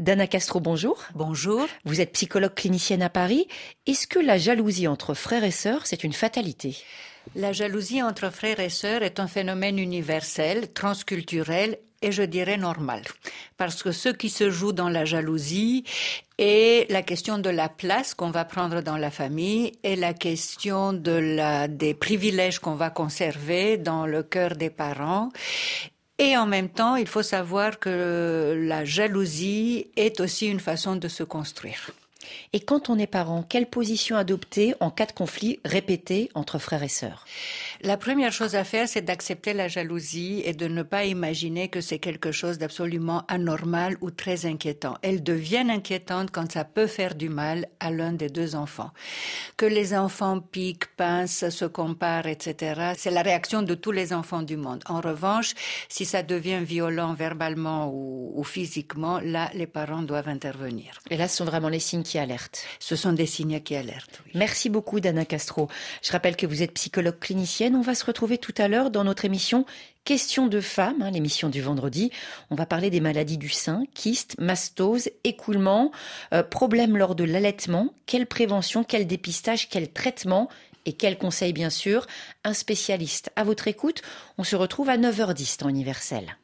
Dana Castro, bonjour. Bonjour. Vous êtes psychologue clinicienne à Paris. Est-ce que la jalousie entre frères et sœurs, c'est une fatalité? La jalousie entre frères et sœurs est un phénomène universel, transculturel et je dirais normal. Parce que ce qui se joue dans la jalousie est la question de la place qu'on va prendre dans la famille et la question de la, des privilèges qu'on va conserver dans le cœur des parents et en même temps, il faut savoir que la jalousie est aussi une façon de se construire. Et quand on est parent, quelle position adopter en cas de conflit répété entre frères et sœurs? La première chose à faire, c'est d'accepter la jalousie et de ne pas imaginer que c'est quelque chose d'absolument anormal ou très inquiétant. Elle devient inquiétante quand ça peut faire du mal à l'un des deux enfants. Que les enfants piquent, pincent, se comparent, etc., c'est la réaction de tous les enfants du monde. En revanche, si ça devient violent verbalement ou, ou physiquement, là, les parents doivent intervenir. Et là, ce sont vraiment les signes qui alertent. Ce sont des signes qui alertent. Oui. Merci beaucoup, Dana Castro. Je rappelle que vous êtes psychologue clinicienne. On va se retrouver tout à l'heure dans notre émission Question de femmes, hein, l'émission du vendredi. On va parler des maladies du sein, kyste, mastose, écoulement, euh, problèmes lors de l'allaitement, quelle prévention, quel dépistage, quel traitement et quel conseil bien sûr, un spécialiste à votre écoute. On se retrouve à 9h10 temps universel.